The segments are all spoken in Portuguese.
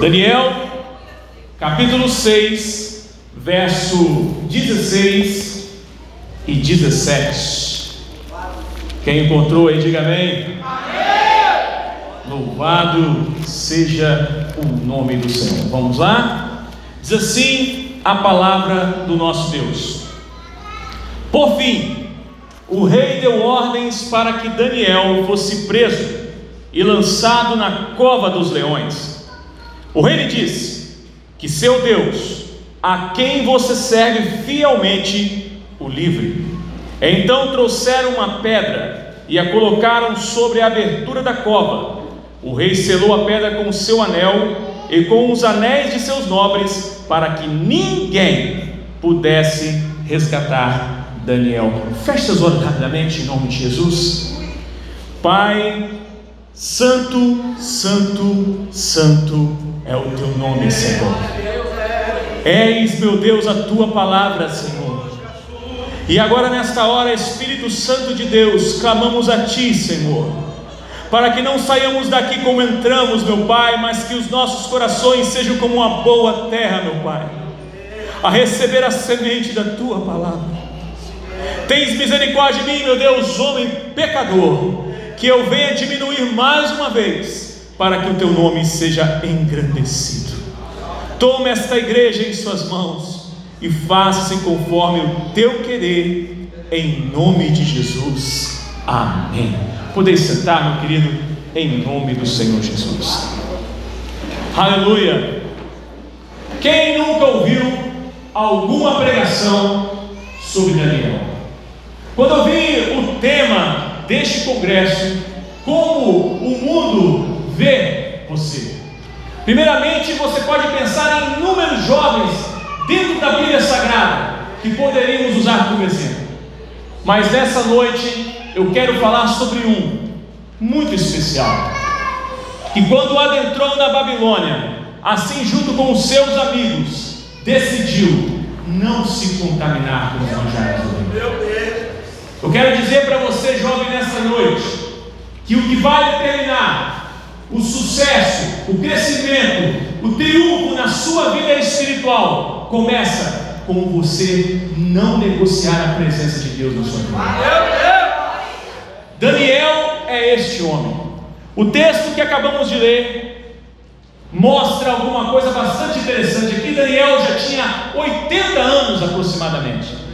Daniel, capítulo 6, verso 16 e 17. Quem encontrou aí, diga amém. Louvado seja o nome do Senhor. Vamos lá? Diz assim a palavra do nosso Deus. Por fim, o rei deu ordens para que Daniel fosse preso e lançado na cova dos leões. O rei lhe disse que seu Deus, a quem você serve fielmente, o livre. Então trouxeram uma pedra e a colocaram sobre a abertura da cova. O rei selou a pedra com o seu anel e com os anéis de seus nobres, para que ninguém pudesse resgatar Daniel. Feche seus olhos rapidamente em nome de Jesus. Pai, Santo, Santo, Santo é o teu nome, Senhor. Eis, meu Deus, a tua palavra, Senhor. E agora, nesta hora, Espírito Santo de Deus, clamamos a Ti, Senhor, para que não saiamos daqui como entramos, meu Pai, mas que os nossos corações sejam como uma boa terra, meu Pai, a receber a semente da Tua palavra. Tens misericórdia de mim, meu Deus, homem pecador que eu venha diminuir mais uma vez, para que o teu nome seja engrandecido. Toma esta igreja em suas mãos e faça-se conforme o teu querer, em nome de Jesus. Amém. Podeis sentar, meu querido, em nome do Senhor Jesus. Aleluia. Quem nunca ouviu alguma pregação sobre Daniel? Quando eu vi o tema deste congresso como o mundo vê você. Primeiramente, você pode pensar em inúmeros jovens dentro da Bíblia Sagrada que poderíamos usar como exemplo. Mas nessa noite eu quero falar sobre um muito especial. Que quando adentrou na Babilônia, assim junto com os seus amigos, decidiu não se contaminar com os manjares do reino. Eu quero dizer para você, jovem, nessa noite, que o que vai determinar o sucesso, o crescimento, o triunfo na sua vida espiritual começa com você não negociar a presença de Deus na sua vida. Daniel é este homem. O texto que acabamos de ler mostra alguma coisa bastante interessante. Aqui Daniel já tinha 80 anos aproximadamente.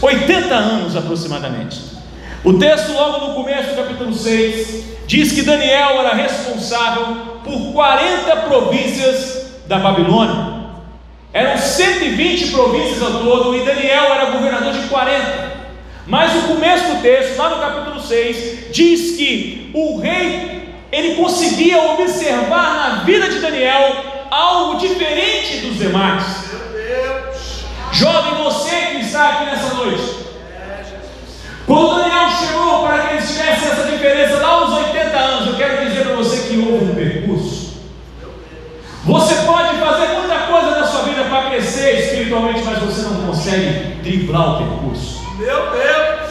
80 anos aproximadamente. O texto, logo no começo do capítulo 6, diz que Daniel era responsável por 40 províncias da Babilônia. Eram 120 províncias ao todo e Daniel era governador de 40. Mas o começo do texto, lá no capítulo 6, diz que o rei ele conseguia observar na vida de Daniel algo diferente dos demais. Jovem, você está aqui nessa noite. Quando Daniel chegou para que eles tivessem essa diferença lá aos 80 anos, eu quero dizer para você que houve um percurso. Você pode fazer muita coisa na sua vida para crescer espiritualmente, mas você não consegue driblar o percurso. Meu Deus!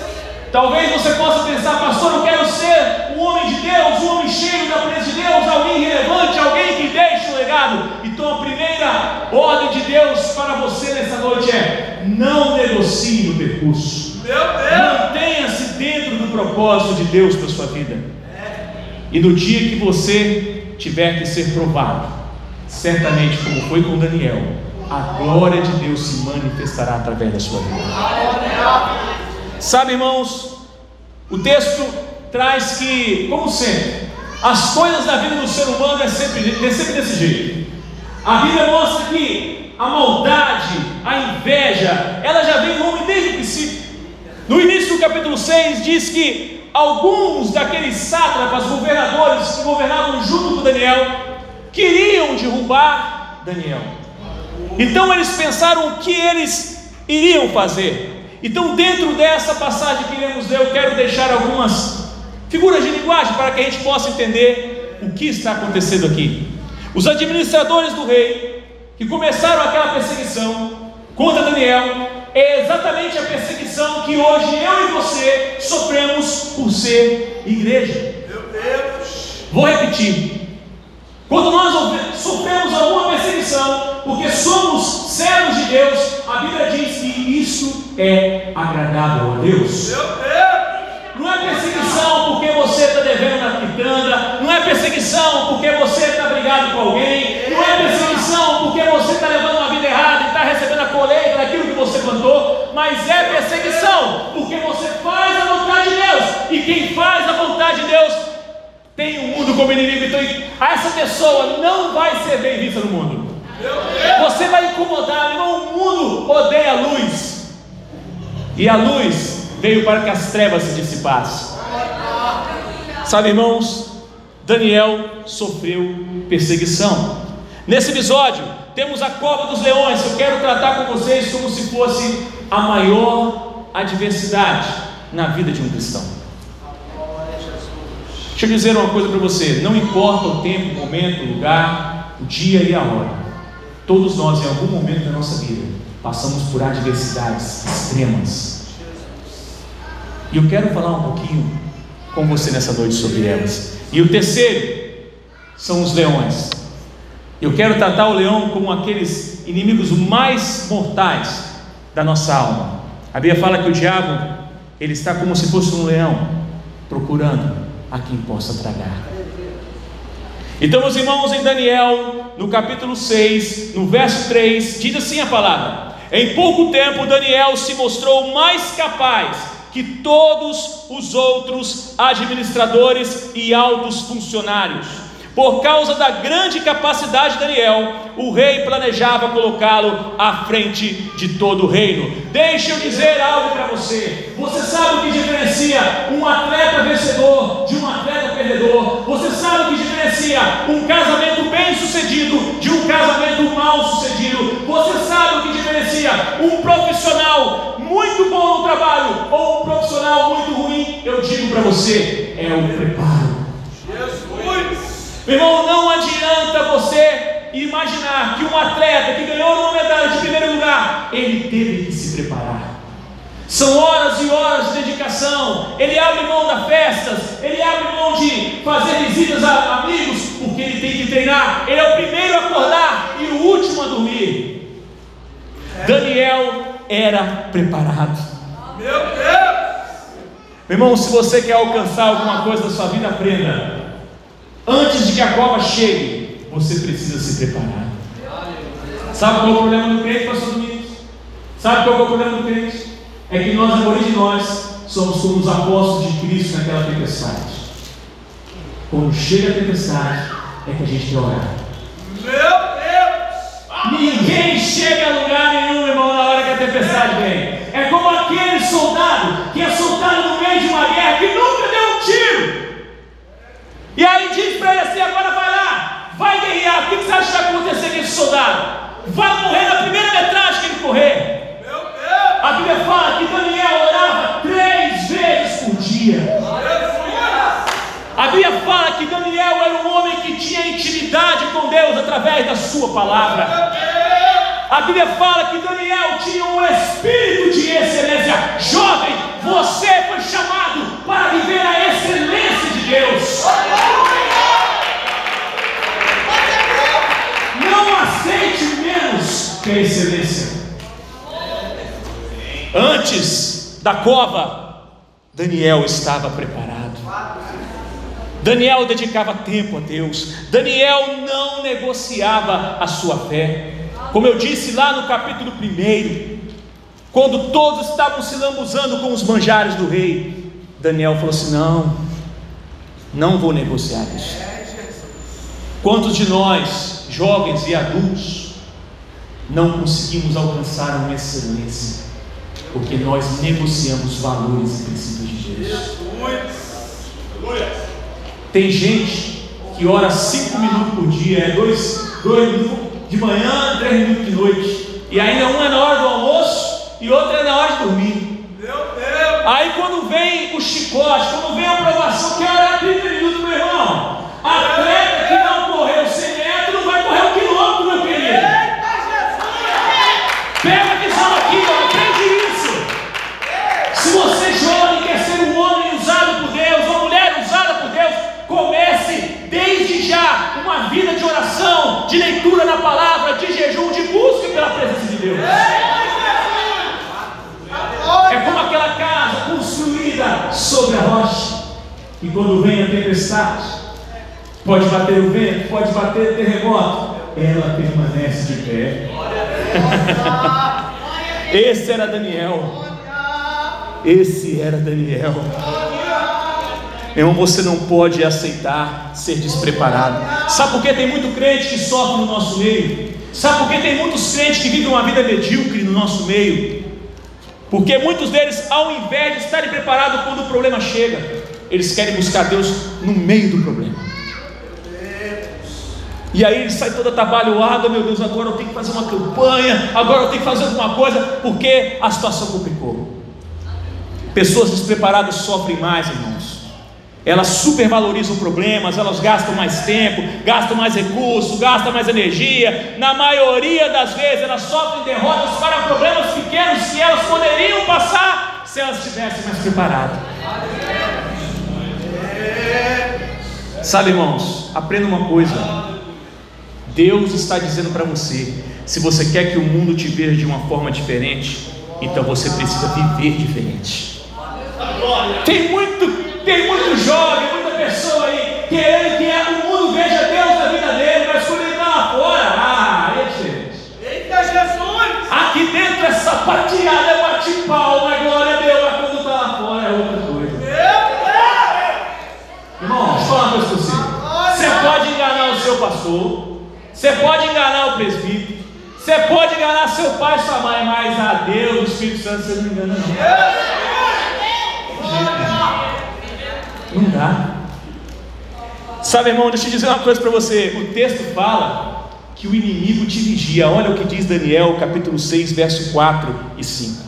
Talvez você possa pensar, pastor, eu quero ser um homem de Deus, um homem cheio da presença de Deus, alguém relevante, alguém que deixe um legado. Então a primeira ordem de Deus para você nessa noite é: não negocie o percurso. Mantenha-se dentro do propósito de Deus para a sua vida. E no dia que você tiver que ser provado, certamente como foi com Daniel, a glória de Deus se manifestará através da sua vida. Sabe, irmãos, o texto traz que, como sempre, as coisas da vida do ser humano é sempre, é sempre desse jeito. A Bíblia mostra que a maldade, a inveja, ela já vem no homem desde o princípio. No início do capítulo 6 diz que alguns daqueles sátrapas, governadores que governavam junto com Daniel, queriam derrubar Daniel. Então eles pensaram o que eles iriam fazer. Então, dentro dessa passagem que iremos ler, eu quero deixar algumas figuras de linguagem para que a gente possa entender o que está acontecendo aqui. Os administradores do rei, que começaram aquela perseguição contra Daniel, é exatamente a perseguição que hoje eu e você sofremos por ser igreja. Meu Deus! Vou repetir. Quando nós sofremos alguma perseguição, porque somos servos de Deus, a Bíblia diz que isso é agradável a Deus. Não é perseguição porque você está devendo na quitanda, não é perseguição porque você está brigado com alguém, não é perseguição você está levando uma vida errada e está recebendo a colheita daquilo que você plantou, mas é perseguição porque você faz a vontade de Deus, e quem faz a vontade de Deus tem o mundo como inimigo, então essa pessoa não vai ser bem vista no mundo. Você vai incomodar, irmão. O mundo odeia a luz, e a luz veio para que as trevas se dissipassem. Sabe, irmãos, Daniel sofreu perseguição. Nesse episódio, temos a cova dos leões. Eu quero tratar com vocês como se fosse a maior adversidade na vida de um cristão. Deixa eu dizer uma coisa para você: não importa o tempo, o momento, o lugar, o dia e a hora, todos nós, em algum momento da nossa vida, passamos por adversidades extremas. E eu quero falar um pouquinho com você nessa noite sobre elas. E o terceiro são os leões. Eu quero tratar o leão como aqueles inimigos mais mortais da nossa alma. A Bíblia fala que o diabo ele está como se fosse um leão procurando a quem possa tragar. Então, meus irmãos, em Daniel, no capítulo 6, no verso 3, diz assim a palavra: Em pouco tempo Daniel se mostrou mais capaz que todos os outros administradores e altos funcionários por causa da grande capacidade de Daniel, o rei planejava colocá-lo à frente de todo o reino. Deixa eu dizer algo para você. Você sabe o que diferencia um atleta vencedor de um atleta perdedor? Você sabe o que diferencia um casamento bem sucedido de um casamento mal sucedido? Você sabe o que diferencia um profissional muito bom no trabalho ou um profissional muito ruim? Eu digo para você: é o preparo. Meu irmão, não adianta você imaginar que um atleta que ganhou uma medalha de primeiro lugar, ele teve que se preparar. São horas e horas de dedicação. Ele abre mão das festas, ele abre mão de fazer visitas a amigos, porque ele tem que treinar. Ele é o primeiro a acordar e o último a dormir. Daniel era preparado. Meu Deus! Meu irmão, se você quer alcançar alguma coisa da sua vida, aprenda. Antes de que a cova chegue, você precisa se preparar. Sabe qual é o problema do crente, pastor Domingos? Sabe qual é o problema do crente? É que nós, a maioria de nós, somos como os apóstolos de Cristo naquela tempestade. Quando chega a tempestade, é que a gente quer orar. Meu Deus! Ninguém chega a lugar nenhum, irmão, na hora que a tempestade vem. É como aquele soldado que é soltado no meio de uma guerra que nunca deu um tiro. E aí diz para ele assim: agora vai lá, vai guerrear. O que você acha que vai acontecer com esse soldado? Vai morrer na primeira metragem que ele correr. Meu Deus! A Bíblia fala que Daniel orava três vezes por dia. A Bíblia fala que Daniel era um homem que tinha intimidade com Deus através da sua palavra. A Bíblia fala que Daniel tinha um espírito de excelência. Jovem, você foi chamado para viver a excelência Deus. Não aceite menos que a excelência. Antes da cova, Daniel estava preparado. Daniel dedicava tempo a Deus. Daniel não negociava a sua fé. Como eu disse lá no capítulo 1, quando todos estavam se lambuzando com os manjares do rei, Daniel falou assim: Não, não vou negociar isso. Quantos de nós, jovens e adultos, não conseguimos alcançar uma excelência? Porque nós negociamos valores e princípios de Deus. Tem gente que ora cinco minutos por dia, é dois, dois minutos de manhã, três minutos de noite. E ainda um é na hora do almoço e outro é na hora de dormir. Aí quando vem o chicote, quando vem a aprovação, que era do meu irmão. Atleta que não correu 100 metros não vai correr um quilômetro, meu querido. Pega a visão aqui, ó. aprende isso. Se você jovem quer ser um homem usado por Deus, uma mulher usada por Deus, comece desde já uma vida de oração, de leitura da palavra, de jejum, de busca pela presença de Deus. Que quando vem a tempestade, pode bater o vento, pode bater o terremoto, ela permanece de pé. Esse era Daniel. Esse era Daniel. Irmão, você não pode aceitar ser despreparado. Sabe por que tem muito crente que sofre no nosso meio? Sabe por que tem muitos crentes que vivem uma vida medíocre no nosso meio? Porque muitos deles, ao invés de estarem preparados quando o problema chega, eles querem buscar Deus no meio do problema. E aí ele sai todo atabalhoado, meu Deus, agora eu tenho que fazer uma campanha, agora eu tenho que fazer alguma coisa, porque a situação complicou. Pessoas despreparadas sofrem mais, irmãos. Elas supervalorizam problemas, elas gastam mais tempo, gastam mais recursos, gastam mais energia. Na maioria das vezes, elas sofrem derrotas para problemas pequenos que elas poderiam passar se elas estivessem mais preparadas. Sabe, irmãos, aprenda uma coisa. Deus está dizendo para você: se você quer que o mundo te veja de uma forma diferente, então você precisa viver diferente. Tem muito, tem muito jovem, muita pessoa aí querendo que o mundo veja Deus na vida dele, mas quando ele está lá fora, ah, é diferente. Eita Jesus! Aqui dentro é sapateada, é bate palma, é glória a Deus, mas quando está lá fora é outra coisa. Irmão, falar uma coisa para você. Você pode enganar o seu pastor, você pode enganar o presbítero, você pode enganar seu pai e sua mãe, mas a Deus, o Espírito Santo, você não engana não. Dá. Sabe, irmão, deixa eu dizer uma coisa para você. O texto fala que o inimigo te vigia. Olha o que diz Daniel, capítulo 6, verso 4 e 5.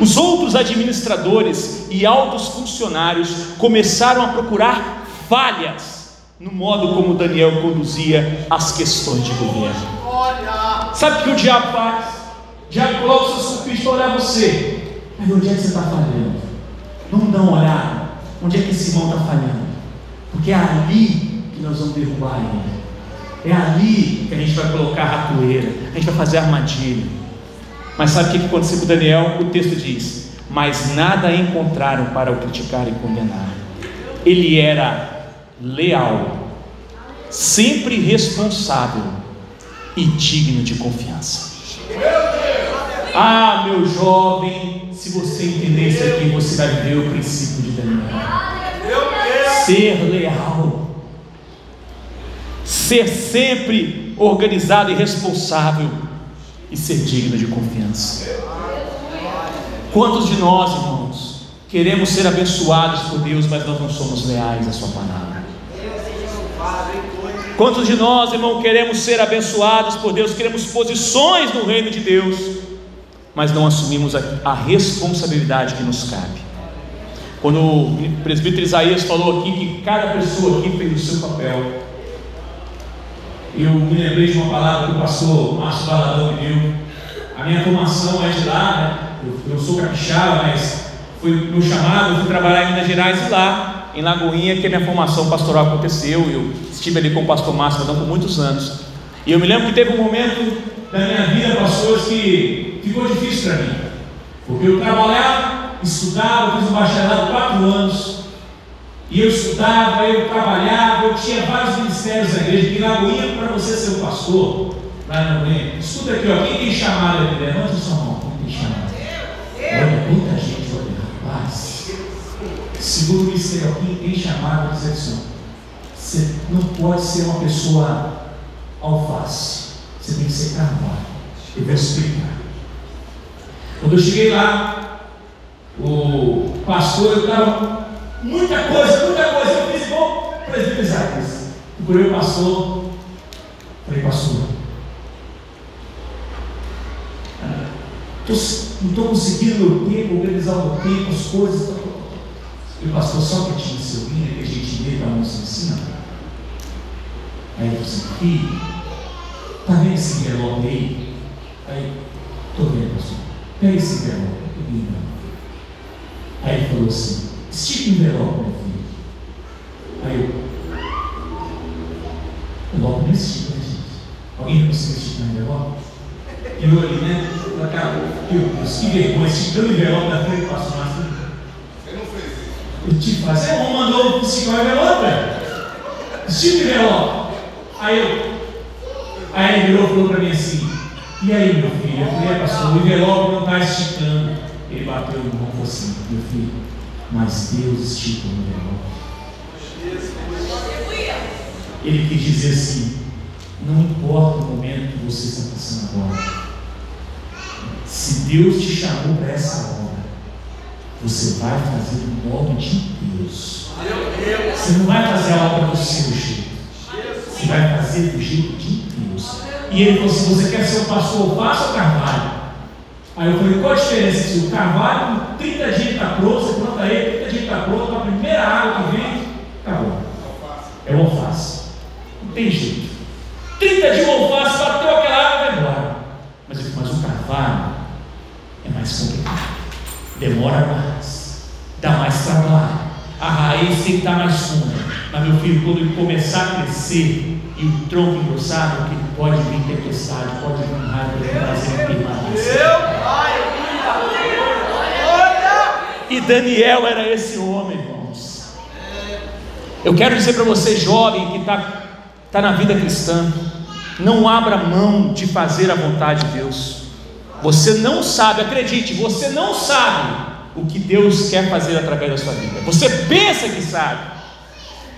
Os outros administradores e altos funcionários começaram a procurar falhas no modo como Daniel conduzia as questões de governo. Sabe o que o diabo faz? O diabo coloca os seus conquistas para olhar você. Mas onde é que você está falhando? Vamos dar uma olhada. Onde é que esse irmão está falhando? Porque é ali que nós vamos derrubar ele. É ali que a gente vai colocar a ratoeira, a gente vai fazer a armadilha. Mas sabe o que aconteceu com Daniel? O texto diz: Mas nada encontraram para o criticar e condenar. Ele era leal, sempre responsável e digno de confiança. Ah, meu jovem, se você entender isso aqui, você vai ver o princípio de Daniel. Ser leal, ser sempre organizado e responsável e ser digno de confiança. Quantos de nós, irmãos, queremos ser abençoados por Deus, mas nós não somos leais à Sua palavra? Quantos de nós, irmão, queremos ser abençoados por Deus, queremos posições no reino de Deus, mas não assumimos a, a responsabilidade que nos cabe? Quando o presbítero Isaías falou aqui que cada pessoa aqui fez o seu papel, eu me lembrei de uma palavra que o pastor Márcio Baladão me deu. A minha formação é de lá, né? eu, eu sou capixaba, mas foi meu chamado, eu fui trabalhar em Minas Gerais e lá, em Lagoinha, que a minha formação pastoral aconteceu. Eu estive ali com o pastor Márcio Baladão por muitos anos. E eu me lembro que teve um momento da minha vida, pastores, que ficou difícil para mim. Porque eu trabalhava, estudava, fiz um bacharelado quatro anos. E eu estudava, eu trabalhava, eu tinha vários ministérios na igreja. Lagoinha, para você ser o pastor, lá na Lagoinha, escuta aqui, ó, quem tem chamado aqui? Levanta sua mão, quem tem chamado? Olha, muita gente, olha, rapaz. Segundo o ministério aqui, tem chamado, diz assim, você não pode ser uma pessoa alface, você tem que ser carnal. Eu vou explicar. Quando eu cheguei lá, o pastor, estava muita coisa, muita coisa. Eu fiz igual o presbítero Isaías. Procurei o pastor, falei, pastor, ah, não estou conseguindo meu tempo, organizar o meu tempo, as coisas. Tô. E o pastor, só que tinha seu vinho, que a gente vê para nos ensinar. Aí eu disse, filho, está vendo esse envelope aí? Aí, estou vendo, pastor. Pega esse envelope, peguei o envelope. Aí ele falou assim, estica o envelope, meu filho. Aí eu, envelope não estica, né, gente? Alguém conseguiu esticar o envelope? E eu ali, né? Cara, meu Deus, que vergonha, esticando o envelope da frente do pastor Márcio. Você não fez isso. Eu te fazer um mandou esticar o envelope, velho. Estica o envelope. Aí eu. Aí ele virou e falou para mim assim: E aí, meu filho? Eu falei, pastor, o envelope não está esticando. Ele bateu no mão assim: Meu filho, mas Deus estica o envelope. Ele quis dizer assim: Não importa o momento que você está passando agora. Se Deus te chamou para essa obra, você vai fazer no nome de Deus. Você não vai fazer a obra do seu jeito. Você vai fazer do jeito de Deus. E ele falou assim: Você quer ser o pastor? Faça o carvalho. Aí eu falei: Qual a diferença? Se o carvalho, com 30 dias está pronto, você planta ele, 30 dias está pronto, a primeira água que vem, acabou. É o alface. Não tem jeito. 30 dias o alface, bateu aquela água, vai embora. Mas, mas o carvalho é mais complicado. Demora mais. Dá mais trabalho. A raiz tem que estar mais funda. Mas, meu filho, quando ele começar a crescer e o tronco engrossado, que pode vir tempestade, pode vir raiva, pode fazer permanecer. E Daniel era esse homem, irmãos. Eu quero dizer para você, jovem, que está tá na vida cristã, não abra mão de fazer a vontade de Deus. Você não sabe, acredite, você não sabe o que Deus quer fazer através da sua vida. Você pensa que sabe.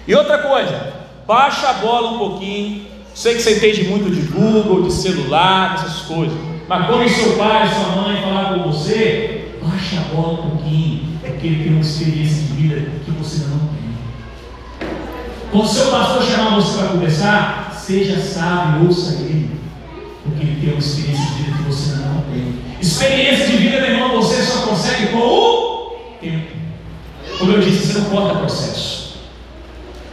E outra coisa, baixa a bola um pouquinho. Sei que você entende muito de Google, de celular, dessas coisas. Mas quando seu pai, sua mãe falar com você, baixa a bola um pouquinho, porque ele tem uma experiência de vida que você não tem. Quando seu pastor chamar você para conversar, seja sábio, ouça ele. Porque ele tem uma experiência de vida que você não tem. Experiência de vida, meu irmão, você só consegue com o tempo. Como eu disse, você não corta processo.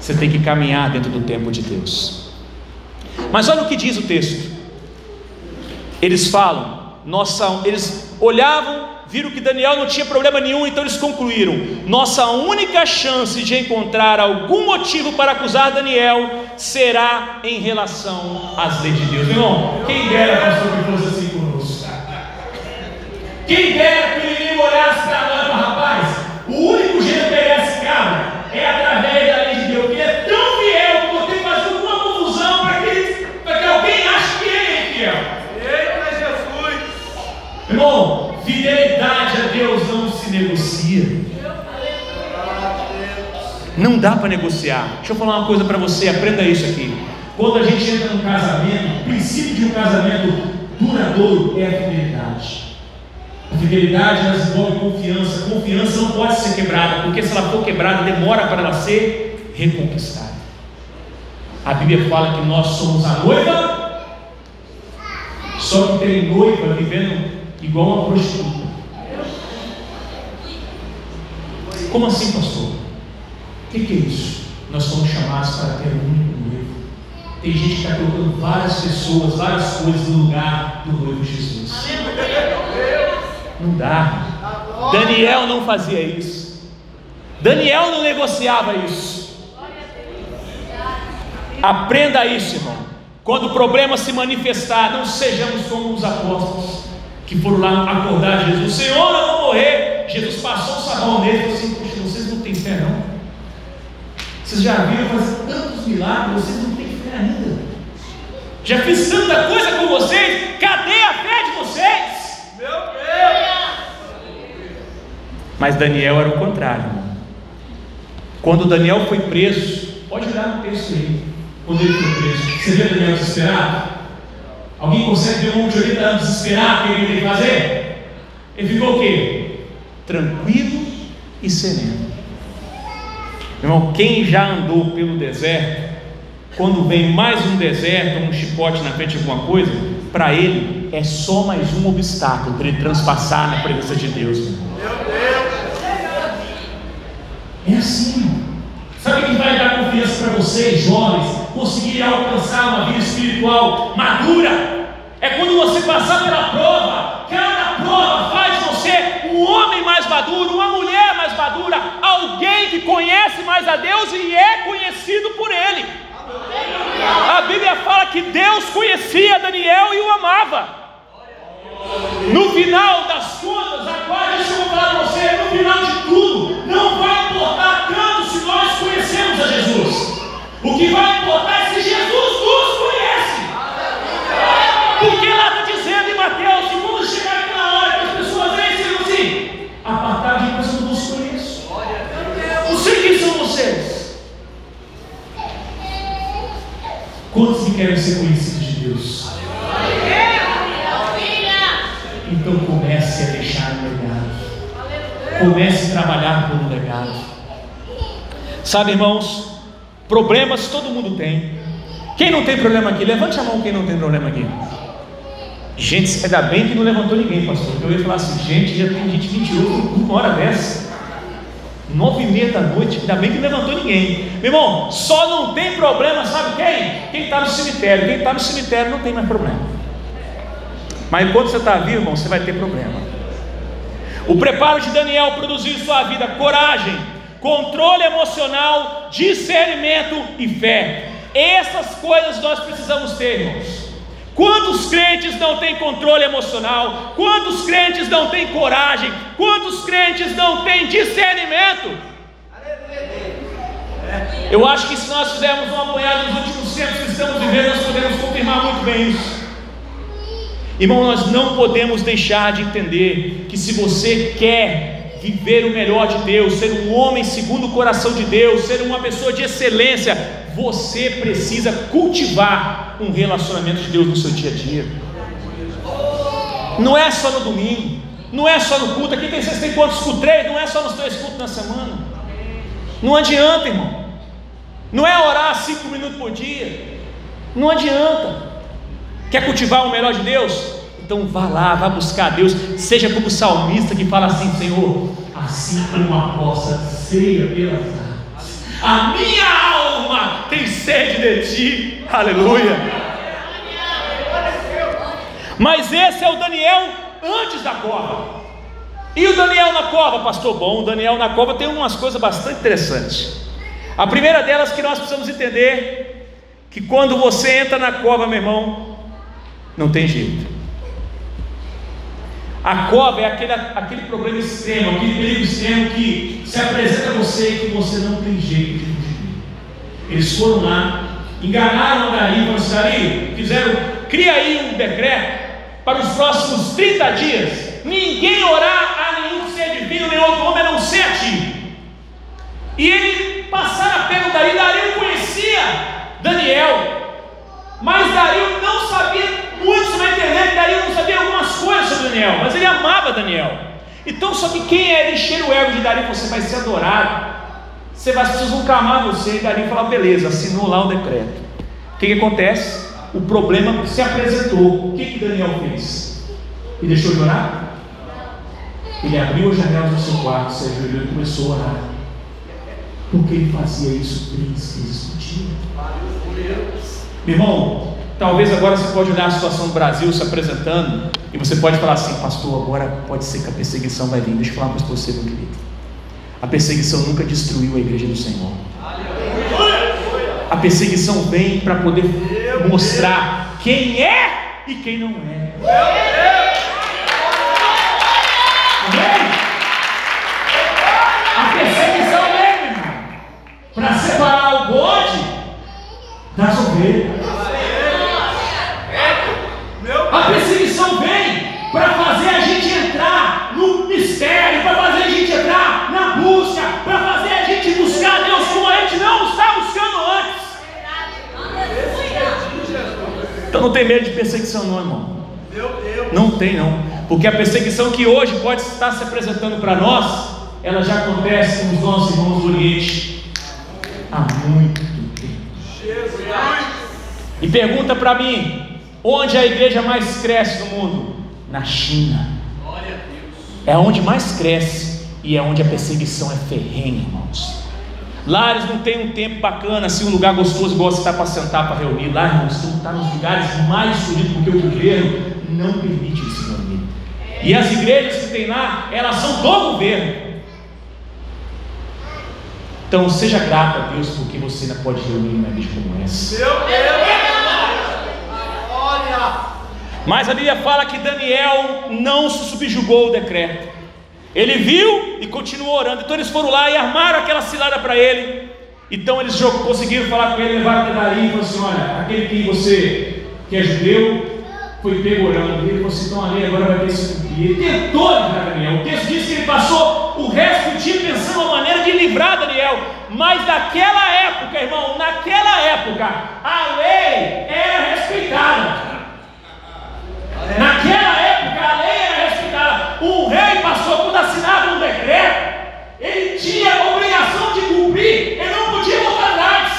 Você tem que caminhar dentro do tempo de Deus. Mas olha o que diz o texto. Eles falam, nossa, eles olhavam, viram que Daniel não tinha problema nenhum, então eles concluíram: nossa única chance de encontrar algum motivo para acusar Daniel será em relação às leis de Deus. Irmão, quem dera, pastor, que fosse assim conosco. Quem dera que olhasse para nós, rapaz, o único jeito de pegar esse cara é através da lei de Deus, que ele é tão fiel que eu vou ter que fazer alguma confusão para que, para que alguém ache que ele é fiel. Eita Jesus! Irmão, fidelidade a Deus não se negocia. Não dá para negociar. Deixa eu falar uma coisa para você, aprenda isso aqui. Quando a gente entra num casamento, o princípio de um casamento duradouro é a fidelidade. A fidelidade ela desenvolve confiança. Confiança não pode ser quebrada, porque se ela for quebrada, demora para ela ser reconquistada. A Bíblia fala que nós somos a noiva, só que tem noiva vivendo igual uma prostituta. Como assim, pastor? O que, que é isso? Nós somos chamados para ter um único noivo. Tem gente que está colocando várias pessoas, várias coisas no lugar do noivo Jesus. Não dá. Daniel não fazia isso. Daniel não negociava isso. Aprenda isso, irmão. Quando o problema se manifestar, não sejamos como os apóstolos que foram lá acordar Jesus. Senhor, eu vou morrer. Jesus passou o sabão nele e falou assim: Poxa, vocês não têm fé, não? Vocês já viram fazer tantos milagres, vocês não têm fé ainda. Já fiz tanta coisa com vocês, cadê a fé de vocês? Meu Deus! Mas Daniel era o contrário. Quando Daniel foi preso, pode olhar no texto aí. Quando ele foi preso, você vê Daniel desesperado? Alguém consegue ver um homem de 80 anos desesperado? O que ele tem que fazer? Ele ficou o quê? Tranquilo e sereno. Irmão, quem já andou pelo deserto, quando vem mais um deserto, um chicote na frente de alguma coisa, para ele é só mais um obstáculo para ele transpassar na presença de Deus. Meu Deus! É assim. Sabe o que vai dar confiança para vocês, jovens, conseguirem alcançar uma vida espiritual madura? É quando você passar pela prova, cada prova faz você um homem mais maduro, uma mulher mais madura, alguém que conhece mais a Deus e é conhecido por Ele. A Bíblia fala que Deus conhecia Daniel e o amava. No final das contas, agora deixa eu falar para você, no final de tudo, não vai importar tanto se nós conhecemos a Jesus. O que vai importar é se Jesus querem ser conhecidos de Deus? Então comece a deixar um legado. Comece a trabalhar por um legado. Sabe, irmãos, problemas todo mundo tem. Quem não tem problema aqui? Levante a mão quem não tem problema aqui. Gente, ainda bem que não levantou ninguém, pastor. Eu ia falar assim, gente, já tem gente mentirosa uma hora dessa. Nove e meia da noite, ainda bem que não levantou ninguém. Meu irmão, só não tem problema, sabe quem? Quem está no cemitério. Quem está no cemitério não tem mais problema. Mas enquanto você está vivo, irmão, você vai ter problema. O preparo de Daniel produziu em sua vida coragem, controle emocional, discernimento e fé. Essas coisas nós precisamos ter, irmãos. Quantos crentes não têm controle emocional? Quantos crentes não têm coragem? Quantos crentes não têm discernimento? Eu acho que se nós fizermos um apanhado nos últimos tempos que estamos vivendo, nós podemos confirmar muito bem isso. Irmão, nós não podemos deixar de entender que se você quer viver o melhor de Deus, ser um homem segundo o coração de Deus, ser uma pessoa de excelência, você precisa cultivar um relacionamento de Deus no seu dia a dia. Não é só no domingo, não é só no culto. Aqui tem vocês têm quantos cultos? Três, não é só nos três cultos na semana. Não adianta, irmão. Não é orar cinco minutos por dia. Não adianta. Quer cultivar o melhor de Deus? Então vá lá, vá buscar a Deus. Seja como o salmista que fala assim: Senhor, assim como a poça ceia pelas águas, a minha alma tem sede de ti. Aleluia. Mas esse é o Daniel antes da cova. E o Daniel na cova, pastor? Bom, o Daniel na cova tem umas coisas bastante interessantes. A primeira delas que nós precisamos entender que quando você entra na cova, meu irmão, não tem jeito. A cova é aquele, aquele problema extremo, aquele perigo extremo que se apresenta a você e que você não tem jeito de fugir. Eles foram lá, enganaram Dari, assim, Dari, fizeram, cria aí um decreto para os próximos 30 dias, ninguém orar a nenhum ser divino, nem outro homem, a não ser a ti. E ele passaram a perna Dari, Dari conhecia Daniel, mas Dario não sabia muito sobre a internet, Dario não sabia algumas coisas sobre Daniel, mas ele amava Daniel. Então, só que quem é encher o ego de Dario, você vai ser adorado. Você vai, vão clamar você, e Dario fala, beleza, assinou lá o decreto. O que, que acontece? O problema se apresentou. O que, que Daniel fez? Ele deixou de orar? Ele abriu as janelas do seu quarto, se ajoelhou e começou a orar. Porque ele fazia isso, príncipes discutiam. Irmão, talvez agora você pode olhar a situação do Brasil se apresentando e você pode falar assim, pastor, agora pode ser que a perseguição vai vir. Deixa eu falar para você, meu querido. A perseguição nunca destruiu a igreja do Senhor. A perseguição vem para poder mostrar quem é e quem não é. Amém? A perseguição vem, irmão, para separar o bode das ovelhas. Então não tem medo de perseguição, não, irmão. Não tem, não. Porque a perseguição que hoje pode estar se apresentando para nós, ela já acontece com os nossos irmãos do Oriente há muito e pergunta para mim: onde a igreja mais cresce no mundo? Na China. É onde mais cresce e é onde a perseguição é ferrenha, irmãos. Lá eles não têm um tempo bacana, assim, um lugar gostoso igual você está para sentar para reunir. Lá, irmãos, estão tá nos lugares mais escolhidos porque o governo não permite se reunir. E as igrejas que tem lá, elas são do governo. Então seja grato a Deus porque você ainda pode reunir uma igreja como essa. Meu Deus! Mas a Bíblia fala que Daniel não se subjugou ao decreto. Ele viu e continuou orando. Então eles foram lá e armaram aquela cilada para ele. Então eles conseguiram falar com ele, levaram até Darim e falaram assim: Olha, aquele que você que é judeu foi pego orando. Ele falou assim: Então ali agora vai ter esse cumprir. Ele tentou livrar Daniel. O texto diz que ele passou o resto do dia pensando uma maneira de livrar Daniel. Mas naquela época, irmão, naquela época, a lei era respeitada. Naquela época a lei. Um rei passou quando assinava um decreto. Ele tinha a obrigação de cumprir. Ele não podia voltar atrás.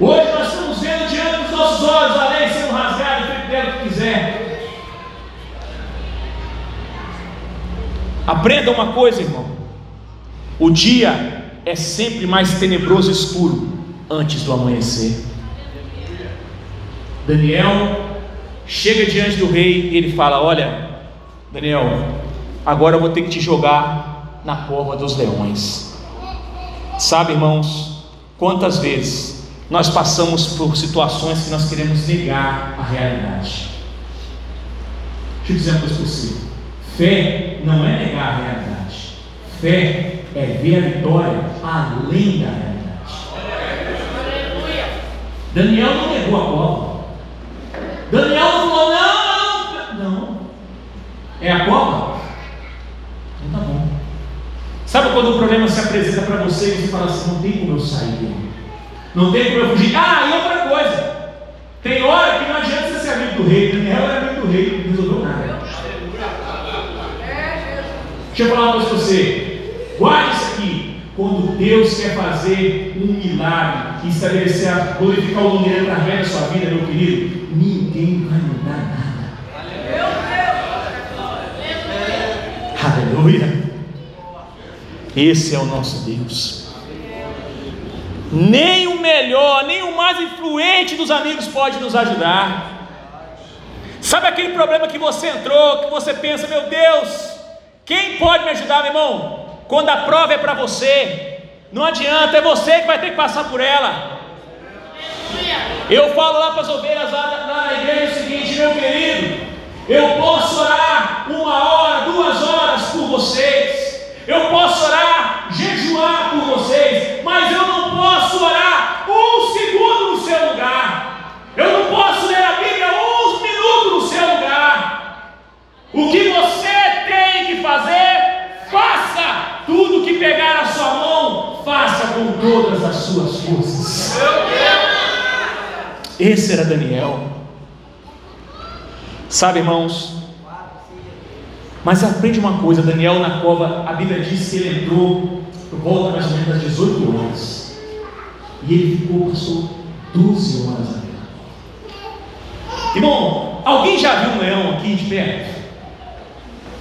Hoje nós estamos vendo diante dos nossos olhos a lei sendo rasgada, o que quiser. Aprenda uma coisa, irmão. O dia é sempre mais tenebroso e escuro antes do amanhecer. Daniel chega diante do rei e ele fala: Olha, Daniel, agora eu vou ter que te jogar na cova dos leões. Sabe, irmãos, quantas vezes nós passamos por situações que nós queremos negar a realidade. Deixa eu dizer uma coisa para você: fé não é negar a realidade, fé é ver a vitória além da realidade. Daniel não negou a cova. Daniel não. É a cova? Então tá bom. Sabe quando o problema se apresenta para você e você fala assim, não tem como eu sair, não tem como eu fugir. Ah, e outra coisa, tem hora que não adianta você ser amigo do rei, Daniel era amigo do rei, não resolveu nada. Deixa eu falar uma coisa para você, guarde isso aqui. Quando Deus quer fazer um milagre e estabelecer, glorificar o nome dele através da sua vida, meu querido, ninguém vai mudar nada. Aleluia. Esse é o nosso Deus. Nem o melhor, nem o mais influente dos amigos pode nos ajudar. Sabe aquele problema que você entrou, que você pensa, meu Deus, quem pode me ajudar, meu irmão? Quando a prova é para você, não adianta, é você que vai ter que passar por ela. Eu falo lá para as ovelhas lá, lá na igreja o seguinte, meu querido, eu posso orar uma hora, duas horas por vocês, eu posso orar, jejuar por vocês, mas eu não posso orar um segundo no seu lugar, eu não posso ler a Bíblia uns minutos no seu lugar. O que você tem que fazer, faça tudo que pegar a sua mão, faça com todas as suas forças. Esse era Daniel. Sabe, irmãos? Mas aprende uma coisa: Daniel na cova, a Bíblia diz que ele entrou por volta mais ou menos das 18 horas. E ele ficou, passou 12 horas ali. Irmão, alguém já viu um leão aqui de perto?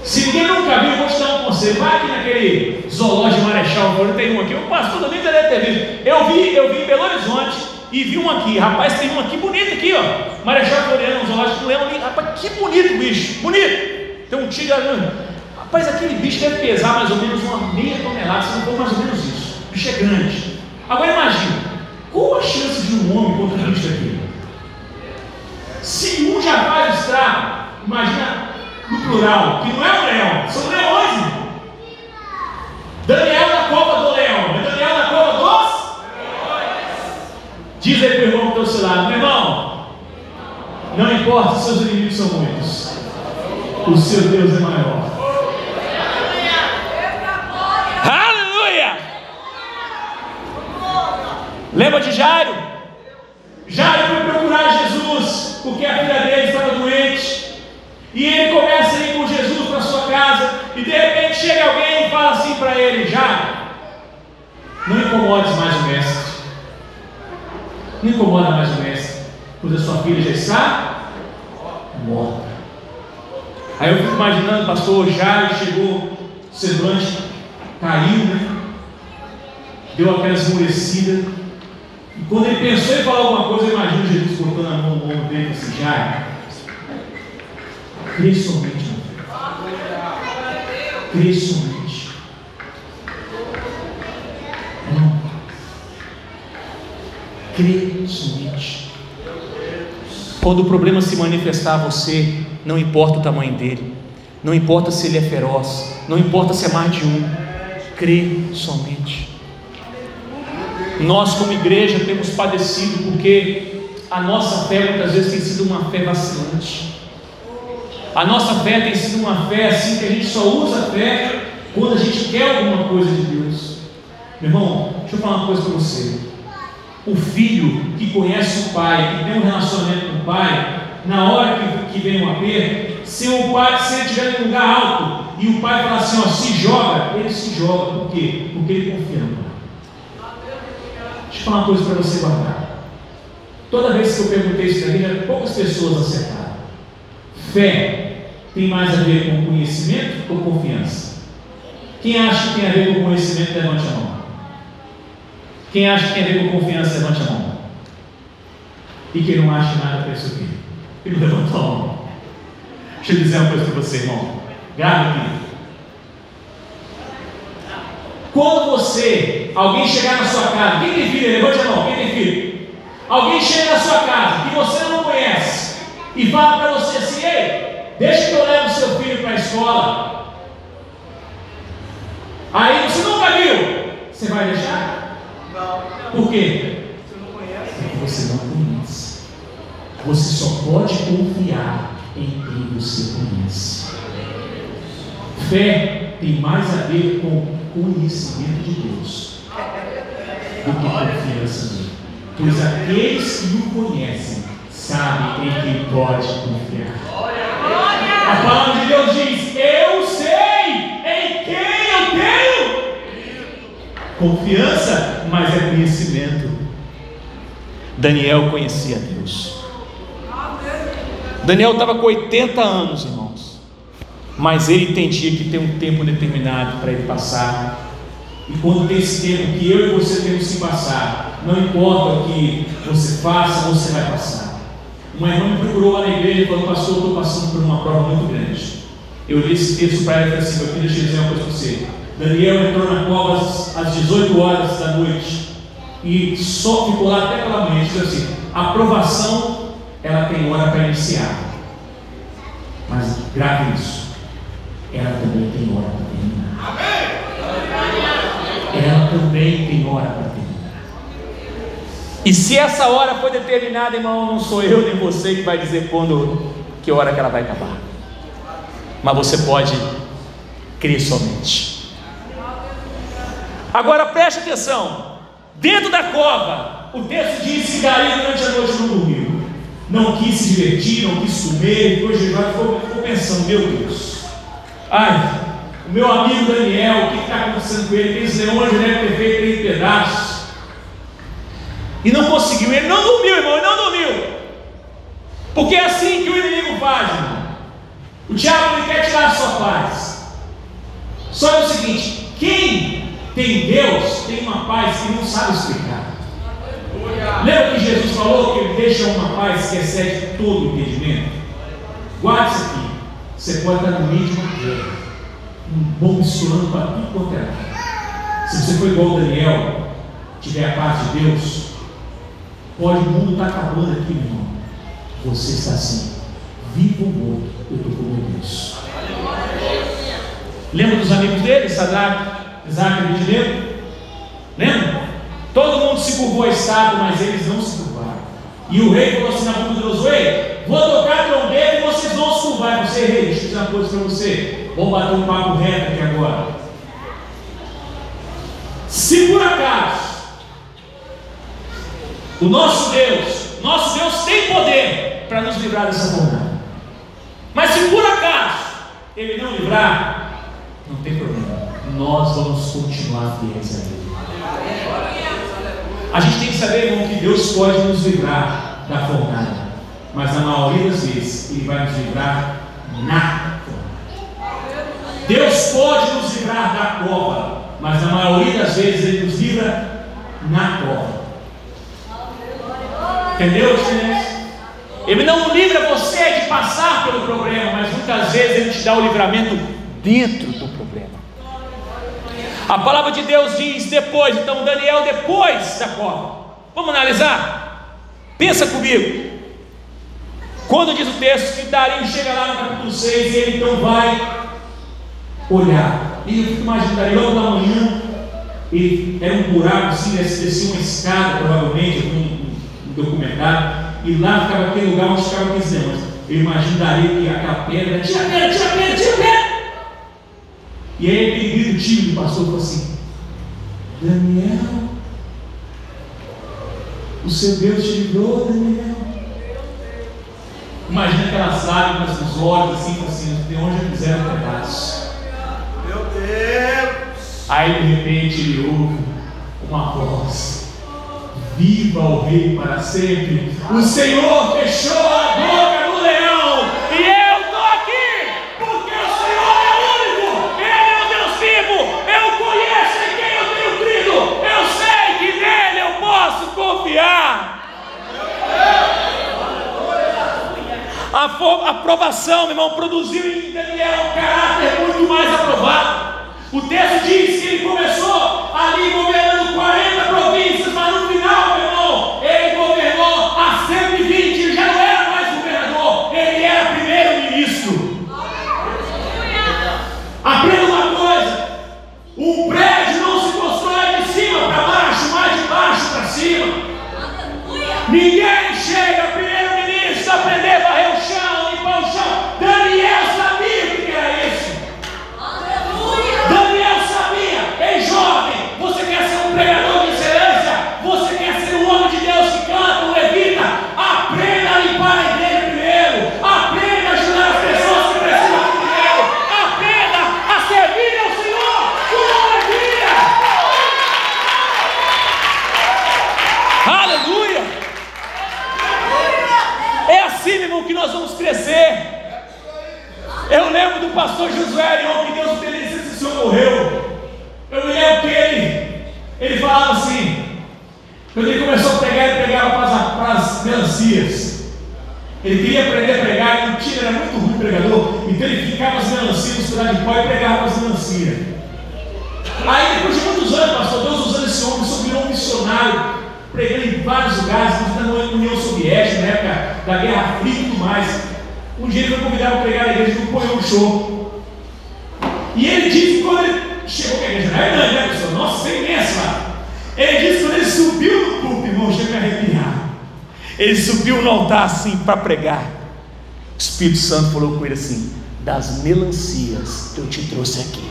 Se ninguém nunca viu, eu vou te dar um conselho. Vai aqui naquele zoológico Marechal Floriano, tem um aqui. O pastor também deve ter visto. Eu vi, eu vi em Belo Horizonte e vi um aqui. Rapaz, tem um aqui bonito aqui, ó. Marechal Floriano, zoológico leão ali. Rapaz, que bonito bicho. Bonito. Tem um tigre ali. Rapaz, aquele bicho deve pesar mais ou menos uma meia tonelada, se não for mais ou menos isso. O bicho é grande. Agora imagina, qual a chance de um homem contra bicho aqui? Se um já estrago, imagina no plural, que não é um leão, são leões. Daniel na cova do leão, é Daniel na cova dos leões. Diz aí para o irmão está ao seu lado, meu irmão, não importa se seus inimigos são muitos, o seu Deus é maior. Aleluia! Lembra de Jairo? Jairo foi procurar Jesus porque a filha dele estava doente. E ele começa a ir com Jesus para sua casa, e de repente chega alguém e fala assim para ele: Já, não incomodes mais o mestre, não incomoda mais o mestre, pois a sua filha já está morta. Aí eu fico imaginando, pastor, já chegou, semblante caiu, né? Deu aquela esmorecida. E quando ele pensou em falar alguma coisa, eu imagino Jesus colocando a mão no ombro dele assim, já Crê somente Crê somente. Crê somente. Quando o problema se manifestar a você, não importa o tamanho dele. Não importa se ele é feroz, não importa se é mais de um, crê somente. Nós, como igreja, temos padecido porque a nossa fé muitas vezes tem sido uma fé vacilante. A nossa fé tem sido uma fé assim que a gente só usa a fé quando a gente quer alguma coisa de Deus. Meu irmão, deixa eu falar uma coisa para você. O filho que conhece o pai, que tem um relacionamento com o pai, na hora que, que vem um aperto, se o pai, se ele estiver em lugar alto e o pai falar assim, ó, se joga, ele se joga. Por quê? Porque ele confia no pai. Deixa eu falar uma coisa para você guardar. Toda vez que eu perguntei isso na vida, poucas pessoas acertaram. Fé tem mais a ver com conhecimento ou confiança? Quem acha que tem a ver com conhecimento, levante a mão. Quem acha que tem a ver com confiança, levante a mão. E quem não acha nada para isso aqui? Ele levantou a mão. Deixa eu dizer uma coisa para você, irmão. Grave. Quando você, alguém chegar na sua casa, quem tem filho? Levante a mão, quem tem filho? Alguém chega na sua casa que você não conhece e fala para você assim: ei, deixa que eu levo seu filho para a escola. Aí você nunca viu, você vai deixar? Não. Por quê? Você não conhece? Porque você não conhece. Você só pode confiar em quem você conhece. Fé tem mais a ver com conhecimento de Deus do que confiança nele. Pois aqueles que o conhecem sabem em quem pode confiar. A palavra de Deus diz: Eu sei em quem eu tenho confiança, mas é conhecimento. Daniel conhecia Deus. Daniel estava com 80 anos, irmãos. Mas ele entendia que tem um tempo determinado para ele passar. E quando tem esse tempo que eu e você temos que passar, não importa o que você faça, você vai passar. Uma irmã me procurou lá na igreja e falou: Pastor, eu estou passando por uma prova muito grande. Eu li esse texto para ela e falei assim: Meu filho, deixa eu dizer uma coisa para você. Daniel entrou na cova às, às 18 horas da noite e só ficou lá até pela manhã. Disse assim: A aprovação ela tem hora para iniciar. Mas grave isso. Ela também tem hora para terminar. Ela também tem hora para terminar. E se essa hora foi determinada, irmão, não sou eu nem você que vai dizer quando, que hora que ela vai acabar. Mas você pode crer somente. Agora preste atenção. Dentro da cova, o texto diz que Dario durante a noite não dormiu. Não quis se divertir, não quis comer, ficou jejuado, ficou, ficou pensando, meu Deus. Ai, o meu amigo Daniel, o que está acontecendo com ele? Aqueles leões já devem ter feito ele em pedaços. E não conseguiu, ele não dormiu, irmão, ele não dormiu. Porque é assim que o inimigo faz, irmão. O diabo ele quer tirar a sua paz. Só é o seguinte: quem tem Deus tem uma paz que não sabe explicar. Lembra que Jesus falou que ele deixa uma paz que excede todo o entendimento? Guarde isso aqui. Você pode estar no meio de uma guerra, um bom misturando para tudo quanto é lado. Se você for igual Daniel, tiver a paz de Deus, pode o mundo estar acabando aqui, meu irmão. Você está assim, vivo ou morto, eu estou com meu Deus. Lembra dos amigos dele, Sadraque, Isaac e Abednego? Lembra? Todo mundo se curvou a estado, mas eles não se curvaram. E o rei falou assim na boca de Josué: Vou tocar a trombeta e vocês vão se curvar. Você, rei, deixa eu dizer uma coisa para você. Vamos bater um papo reto aqui agora. Se por acaso o nosso Deus, nosso Deus tem poder para nos livrar dessa jornada. Mas se por acaso Ele não livrar, não tem problema. Nós vamos continuar fiéis a Ele. A gente tem que saber, irmão, que Deus pode nos livrar da fornalha. Mas na maioria das vezes Ele vai nos livrar na fornalha. Deus pode nos livrar da cova, mas na maioria das vezes Ele nos livra na cova. Entendeu diferença? Ele não livra você de passar pelo problema, mas muitas vezes Ele te dá o livramento dentro do problema. A palavra de Deus diz depois, então Daniel depois da cova. Vamos analisar? Pensa comigo. Quando diz o texto que Dario chega lá no capítulo 6 e ele então vai olhar. E eu fico imaginando, logo da manhã, ele era um buraco assim, descia uma escada, provavelmente, algum um, um documentário, e lá ficava aquele lugar onde ficava aqueles demônios. Eu imagino Dario que aquela pedra, tira pedra, tira pedra, tira pedra. E aí aquele grito tímido do pastor falou assim: Daniel, o seu Deus te livrou, Daniel. Imagina aquelas lágrimas nos olhos, assim, assim, de onde eu fizeram um pedaço. Meu Deus! Aí de repente ele ouve uma voz: Viva o Rei para sempre! O Senhor fechou a boca do leão e eu estou aqui porque o Senhor é único, Ele é o Deus vivo. Eu conheço em quem eu tenho crido, eu sei que nele eu posso confiar. A aprovação, meu irmão, produziu em Daniel um caráter muito mais aprovado. O texto diz que ele começou ali governando Aleluia! É assim, irmão, que nós vamos crescer. Eu lembro do pastor Josué, irmão, que Deus feliz esse senhor morreu. Eu me lembro que ele, ele falava assim, quando ele começou a pregar, ele pregava para as, melancias. Ele queria aprender a pregar, ele tinha, era muito ruim pregador, então ele ficava as melancias, misturado de pó e pregava as melancias. Aí depois de muitos anos, pastor, Deus usando esse homem, isso virou um missionário, pregando em vários lugares, inclusive na União Soviética, na época da Guerra Fria e tudo mais. Um dia ele foi convidado a pregar na igreja do Poião Show. E ele disse que quando ele chegou, que a igreja grande, né, pessoal? Nossa, é imensa lá. Ele disse que quando ele subiu no púlpito, irmão, chega a arrepiar. Ele subiu no altar assim para pregar. O Espírito Santo falou com ele assim: Das melancias eu te trouxe aqui.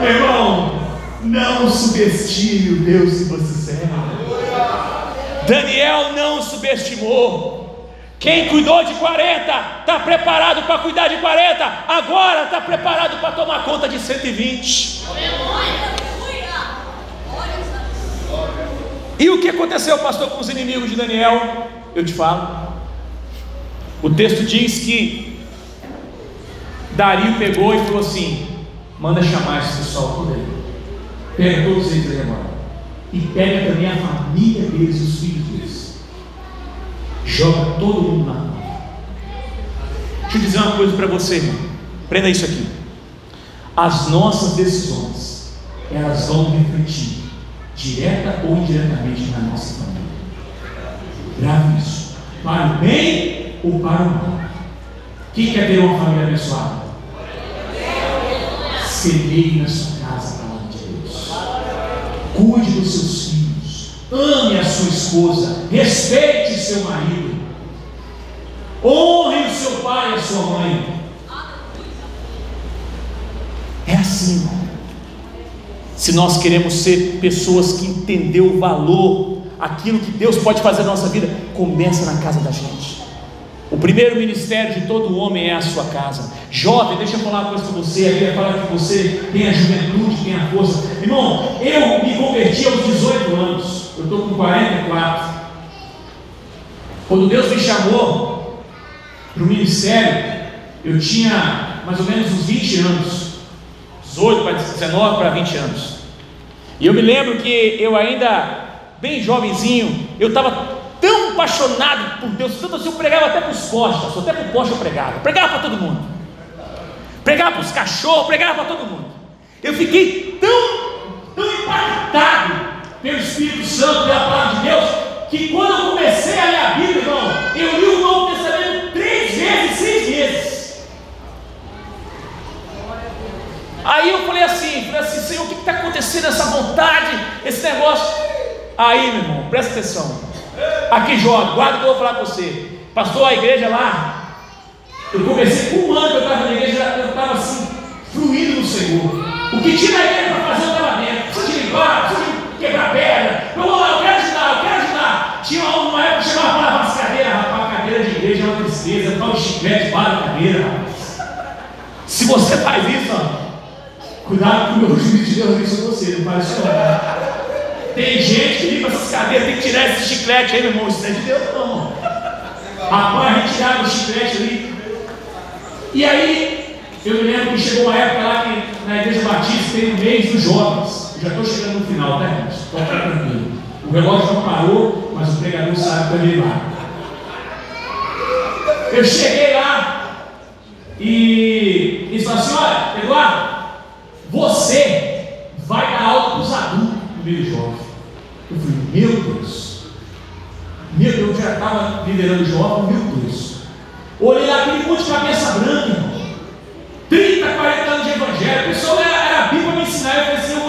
Meu irmão, não subestime o Deus que você serve. Daniel não subestimou. Quem cuidou de 40 está preparado para cuidar de 40, agora está preparado para tomar conta de 120. E o que aconteceu, pastor, com os inimigos de Daniel? Eu te falo. O texto diz que Dario pegou e falou assim: manda chamar esse pessoal por aí. Pega todos eles aí agora. E pega também a família deles, os filhos deles. Joga todo mundo na mão. Deixa eu dizer uma coisa para você, irmão. Prenda isso aqui. As nossas decisões, elas vão refletir, direta ou indiretamente, na nossa família. Grave isso. Para o bem ou para o mal. Quem quer ter uma família abençoada? Semeie na sua casa a palavra de Deus. Cuide dos seus filhos. Ame a sua esposa. Respeite seu marido. Honre o seu pai e a sua mãe. É assim, irmão. Se nós queremos ser pessoas que entendeu o valor, aquilo que Deus pode fazer na nossa vida, começa na casa da gente. O primeiro ministério de todo homem é a sua casa. Jovem, deixa eu falar uma coisa com você. A Bíblia fala que você tem a juventude, tem a força. Irmão, eu me converti aos 18 anos. Eu estou com 44. Quando Deus me chamou para o ministério, eu tinha mais ou menos uns 20 anos. 18 para 19 para 20 anos. E eu me lembro que eu ainda, bem jovenzinho, eu estava tão apaixonado por Deus, tanto assim eu pregava até para os postos, até para o poste eu pregava, pregava para todo mundo, pregava para os cachorros, pregava para todo mundo. Eu fiquei tão, tão impactado pelo Espírito Santo, pela palavra de Deus, que quando eu comecei a ler a Bíblia, irmão, eu li o Novo Testamento três vezes, seis meses. Aí eu falei assim, falei assim, Senhor, o que está acontecendo essa vontade, esse negócio? Aí, meu irmão, presta atenção. Aqui, Jó, guarda que eu vou falar com você. Pastor, a igreja lá, eu comecei com um ano que eu estava na igreja, eu estava assim, fluindo no Senhor. O que tinha na igreja para fazer, eu estava dentro. Precisa de limpar, precisa de quebrar pedra. Eu vou lá, eu quero ajudar, eu quero ajudar. Tinha uma época que chegava para lavar as cadeiras, rapaz, a cadeira de igreja é uma tristeza, tal chiclete para a cadeira, rapaz. Se você faz isso, ó, cuidado com o meu juiz de Deus, é você, não faz isso não. Tem gente que limpa essas cadeiras, tem que tirar esse chiclete aí, meu irmão, isso não é de Deus não. Rapaz, retirar o chiclete ali. E aí, eu me lembro que chegou uma época lá que na Igreja Batista tem o mês dos jovens. Já estou chegando no final, tá, ficar tranquilo. O relógio não parou, mas o pregador sabe para ele lá. Eu cheguei lá e disse assim: olha, Eduardo, você vai dar aula para os adultos no meio jovem. Eu falei, meu Deus. Meu Deus, eu já estava liderando jovem, meu Deus. Olhei lá aquele monte de cabeça branca, irmão. 30, 40 anos de evangelho. O pessoal era, era a Bíblia me ensinar. Eu falei assim: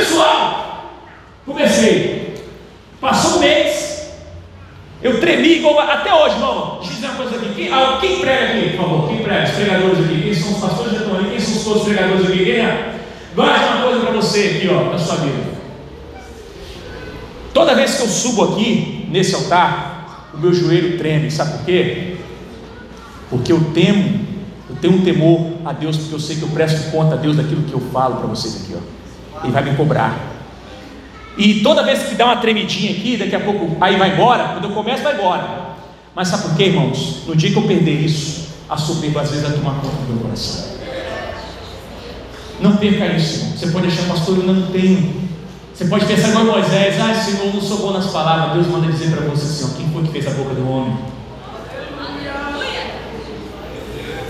pessoal. Comecei. Passou um mês. Eu tremi igual. Até hoje, irmão. Deixa eu dizer uma coisa aqui. Quem, ah, quem prega aqui, por favor? Quem prega? Os pregadores aqui. Quem são os pastores de ali? Quem são os pregadores aqui? Quem é? Guarde uma coisa para você aqui, ó, na sua vida. Toda vez que eu subo aqui, nesse altar, o meu joelho treme. Sabe por quê? Porque eu temo, eu tenho um temor a Deus, porque eu sei que eu presto conta a Deus daquilo que eu falo para vocês aqui, ó. Ele vai me cobrar. E toda vez que dá uma tremidinha aqui, daqui a pouco aí vai embora, quando eu começo vai embora. Mas sabe por quê, irmãos? No dia que eu perder isso, a soberba às vezes vai tomar conta do meu coração. Não perca isso, irmão. Você pode achar, pastor, eu não tenho. Você pode pensar igual Moisés, ah, Senhor, eu não sou bom nas palavras. Deus manda dizer para você assim, ó, quem foi que fez a boca do homem?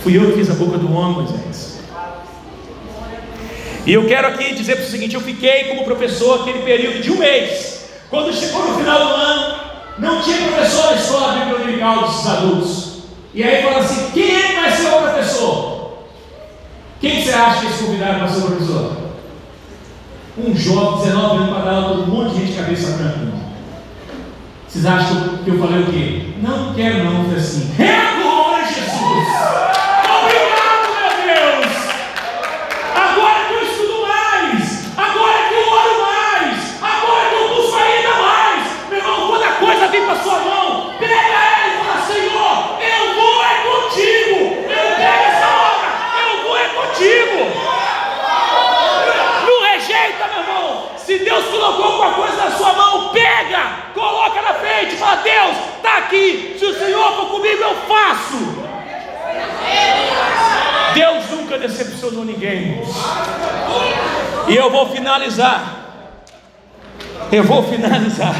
Fui eu que fiz a boca do homem, Moisés. E eu quero aqui dizer para o seguinte: eu fiquei como professor aquele período de um mês. Quando chegou no final do ano, não tinha professor na escola dominical dos adultos. E aí fala assim: quem é que vai ser o professor? Quem você acha que eles convidaram para ser o professor? Um jovem, 19 anos, para dar aula um monte de gente de cabeça branca. Vocês acham que eu falei o quê? Não quero não, eu falei assim, é agora Jesus! Deus colocou alguma coisa na sua mão, pega, coloca na frente, fala: Deus, está aqui. Se o Senhor for comigo, eu faço. Deus nunca ninguém. E eu vou finalizar. Eu vou finalizar.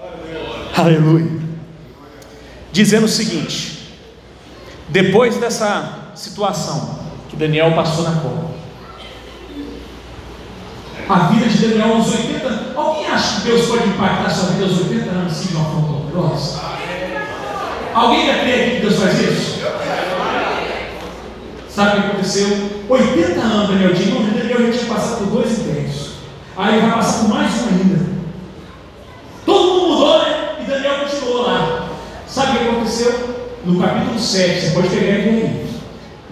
Aleluia. Dizendo o seguinte: depois dessa situação que Daniel passou na cova, a vida de Daniel aos 80 Alguém acha que Deus pode impactar sua vida aos 80 anos assim de? Alguém aqui que Deus faz isso? Sabe o que aconteceu? 80 anos, Daniel tinha. Não, Daniel já tinha passado por dois inteiros. Aí vai passar por mais um ainda. Todo mundo mudou, né? E Daniel continuou lá. Sabe o que aconteceu? No capítulo 7, você pode pegar ele aí.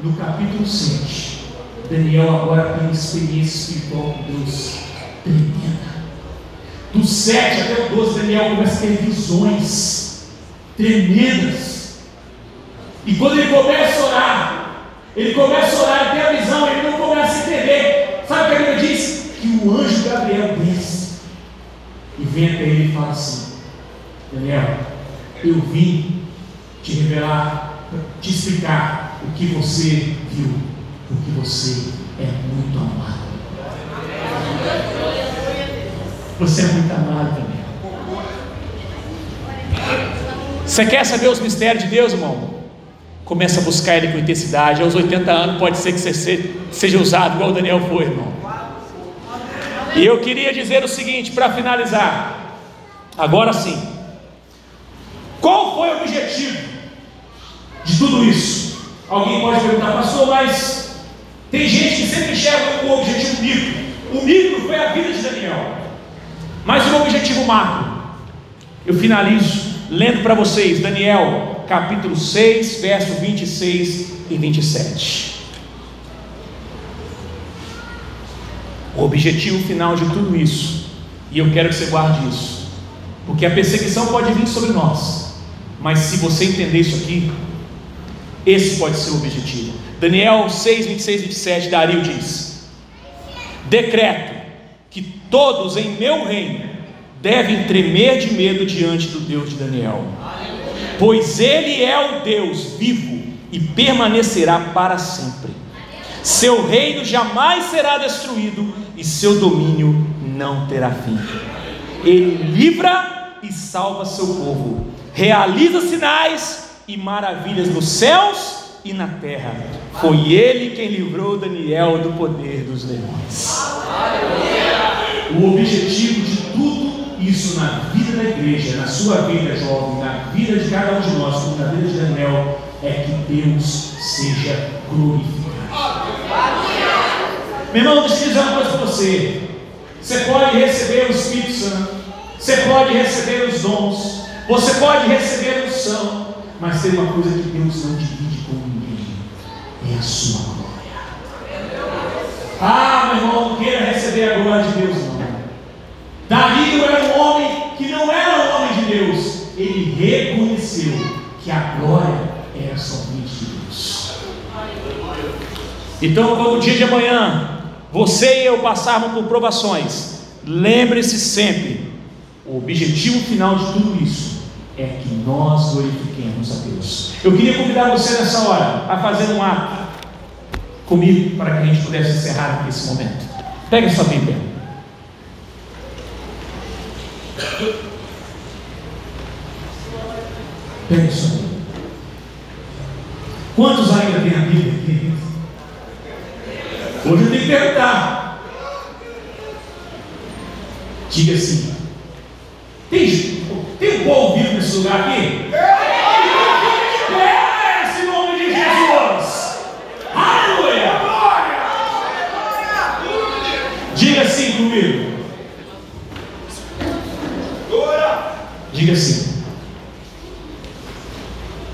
No capítulo 7. Daniel agora tem experiência espiritual com Deus tremenda. Do 7 até o 12, Daniel começa a ter visões tremendas. E quando ele começa a orar, ele começa a orar, ele tem a visão, ele não começa a entender. Sabe o que a Bíblia diz? Que o anjo Gabriel desce e vem até ele e fala assim: Daniel, eu vim te revelar, te explicar o que você viu porque você é muito amado. Você é muito amado também. Você quer saber os mistérios de Deus, irmão? Começa a buscar Ele com intensidade. Aos 80 anos pode ser que você seja usado igual o Daniel foi, irmão. E eu queria dizer o seguinte para finalizar: Agora sim, qual foi o objetivo de tudo isso? Alguém pode perguntar, pastor, mas tem gente que sempre enxerga o objetivo micro. O micro foi a vida de Daniel, mas o objetivo macro. Eu finalizo lendo para vocês Daniel capítulo 6, verso 26 e 27. O objetivo final de tudo isso, e eu quero que você guarde isso, porque a perseguição pode vir sobre nós, mas se você entender isso aqui, esse pode ser o objetivo. Daniel 6, 26 e 27, Dario diz: Decreto que todos em meu reino devem tremer de medo diante do Deus de Daniel, pois ele é o Deus vivo e permanecerá para sempre. Seu reino jamais será destruído e seu domínio não terá fim. Ele livra e salva seu povo, realiza sinais e maravilhas nos céus e na terra. Foi ele quem livrou Daniel do poder dos leões. O objetivo de tudo isso na vida da igreja, na sua vida, jovem, na vida de cada um de nós, como na vida de Daniel, é que Deus seja glorificado. Meu irmão, deixa eu dizer uma coisa para você. Você pode receber o Espírito Santo, você pode receber os dons, você pode receber a unção, mas tem uma coisa que Deus não divide com ninguém: é a sua glória. Ah, meu irmão, queira receber a glória de Deus, Dario era um homem que não era um homem de Deus, ele reconheceu que a glória era somente de Deus. Então, quando o dia de amanhã você e eu passarmos por provações, lembre-se sempre: o objetivo final de tudo isso é que nós glorifiquemos a Deus. Eu queria convidar você nessa hora a fazer um ato comigo para que a gente pudesse encerrar aqui esse momento. Pega sua Bíblia. Bíblia. Quantos ainda têm a Bíblia aqui? Hoje eu tenho que perguntar. Diga assim: tem, tem povo vivo nesse lugar aqui? Diga assim comigo. Diga assim.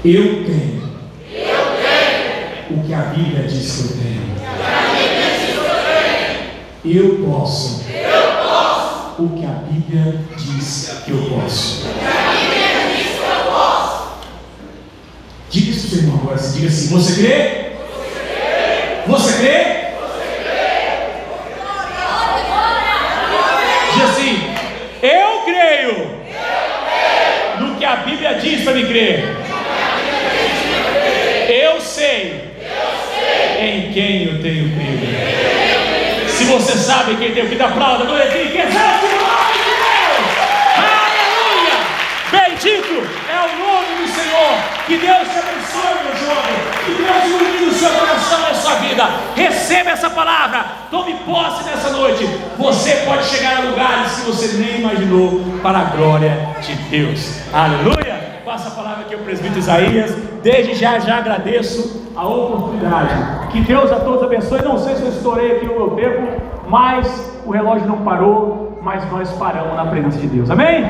Eu tenho. Eu tenho. O que a Bíblia diz que eu tenho. O que a Bíblia diz que eu tenho. Eu posso. Eu posso. O que a Bíblia diz que eu posso. O que a Bíblia diz que eu posso. Diga isso para o seu irmão agora. Diga assim: Você crê? Você crê? Você crê? Diga assim: Eu creio. No que a Bíblia diz para me crer. Eu sei. Em quem eu tenho crido. Se quem tem dar aplauda, glória a Deus, que exalte o nome de Deus. Aleluia! Bendito é o nome do Senhor. Que Deus te abençoe, meu jovem. Que Deus ilumine o seu coração e a sua vida. Receba essa palavra. Tome posse nessa noite. Você pode chegar a lugares que você nem imaginou para a glória de Deus. Aleluia! Passa a palavra aqui ao presbítero Isaías. Desde já, já agradeço a oportunidade. Que Deus a todos abençoe. Não sei se eu estourei aqui o meu tempo, mas o relógio não parou. Mas nós paramos na presença de Deus. Amém?